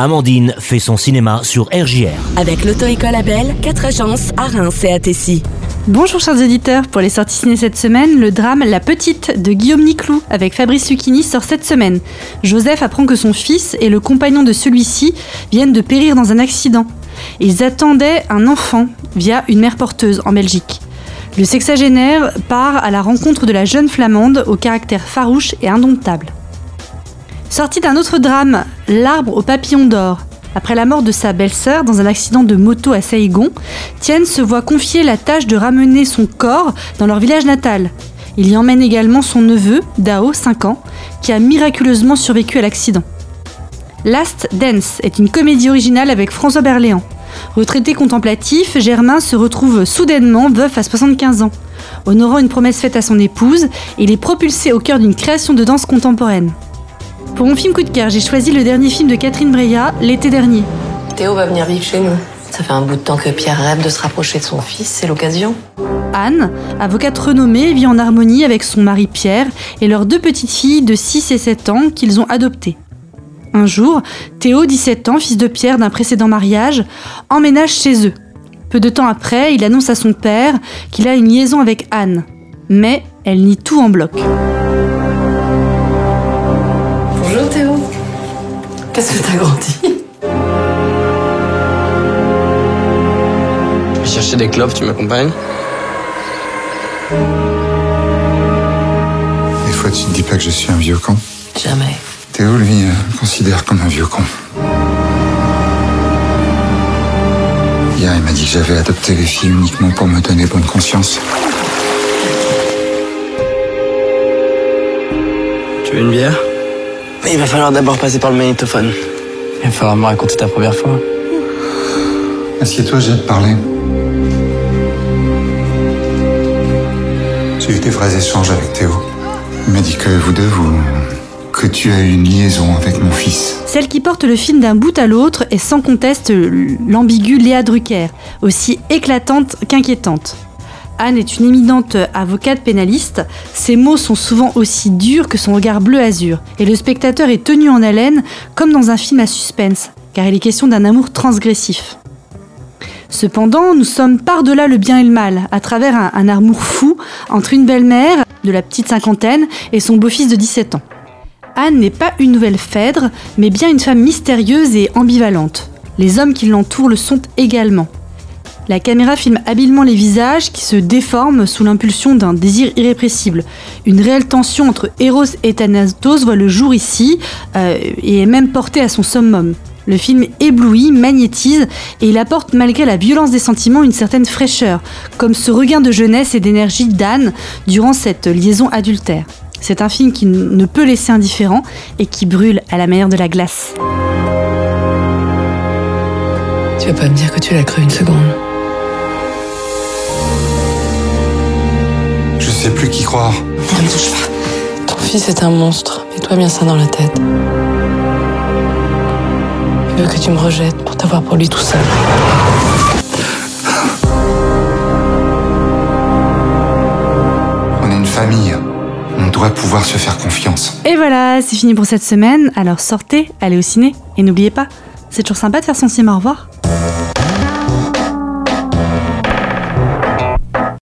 Amandine fait son cinéma sur RJR. Avec l'auto-école Abel, 4 agences à Reims et à Tessy. Bonjour chers éditeurs, pour les sorties ciné cette semaine, le drame La Petite de Guillaume Niclou avec Fabrice Lucchini sort cette semaine. Joseph apprend que son fils et le compagnon de celui-ci viennent de périr dans un accident. Ils attendaient un enfant via une mère porteuse en Belgique. Le sexagénaire part à la rencontre de la jeune flamande au caractère farouche et indomptable. Sorti d'un autre drame, L'arbre au papillon d'or. Après la mort de sa belle-sœur dans un accident de moto à Saigon, Tien se voit confier la tâche de ramener son corps dans leur village natal. Il y emmène également son neveu, Dao, 5 ans, qui a miraculeusement survécu à l'accident. Last Dance est une comédie originale avec François Berléand. Retraité contemplatif, Germain se retrouve soudainement veuf à 75 ans. Honorant une promesse faite à son épouse, il est propulsé au cœur d'une création de danse contemporaine. Pour mon film coup de cœur, j'ai choisi le dernier film de Catherine Breillat, l'été dernier. Théo va venir vivre chez nous. Ça fait un bout de temps que Pierre rêve de se rapprocher de son fils, c'est l'occasion. Anne, avocate renommée, vit en harmonie avec son mari Pierre et leurs deux petites filles de 6 et 7 ans qu'ils ont adoptées. Un jour, Théo, 17 ans, fils de Pierre d'un précédent mariage, emménage chez eux. Peu de temps après, il annonce à son père qu'il a une liaison avec Anne. Mais elle nie tout en bloc. Qu'est-ce que t'as grandi Je vais chercher des clopes, tu m'accompagnes? Des fois, tu te dis pas que je suis un vieux con. Jamais. Théo, lui, euh, me considère comme un vieux con? Hier, il m'a dit que j'avais adopté les filles uniquement pour me donner bonne conscience. Tu veux une bière? Mais il va falloir d'abord passer par le magnétophone. Il va falloir me raconter ta première fois. Assieds-toi, j'ai à te parler. J'ai eu des vrais échanges avec Théo. Il m'a dit que vous deux, vous. que tu as eu une liaison avec mon fils. Celle qui porte le film d'un bout à l'autre est sans conteste l'ambiguë Léa Drucker, aussi éclatante qu'inquiétante. Anne est une éminente avocate pénaliste. Ses mots sont souvent aussi durs que son regard bleu azur. Et le spectateur est tenu en haleine comme dans un film à suspense, car il est question d'un amour transgressif. Cependant, nous sommes par-delà le bien et le mal, à travers un, amour fou entre une belle-mère de la petite cinquantaine et son beau-fils de 17 ans. Anne n'est pas une nouvelle Phèdre, mais bien une femme mystérieuse et ambivalente. Les hommes qui l'entourent le sont également. La caméra filme habilement les visages qui se déforment sous l'impulsion d'un désir irrépressible. Une réelle tension entre Eros et Thanatos voit le jour ici euh, et est même portée à son summum. Le film éblouit, magnétise et il apporte malgré la violence des sentiments une certaine fraîcheur, comme ce regain de jeunesse et d'énergie d'Anne durant cette liaison adultère. C'est un film qui ne peut laisser indifférent et qui brûle à la manière de la glace. Tu vas pas me dire que tu l'as cru une seconde. Sais plus qui croire. Ne me touche pas. Ton fils est un monstre. Mets-toi bien ça dans la tête. Il veut que tu me rejettes pour t'avoir pour lui tout seul. On est une famille. On doit pouvoir se faire confiance. Et voilà, c'est fini pour cette semaine. Alors sortez, allez au ciné et n'oubliez pas, c'est toujours sympa de faire son cinéma. Au revoir.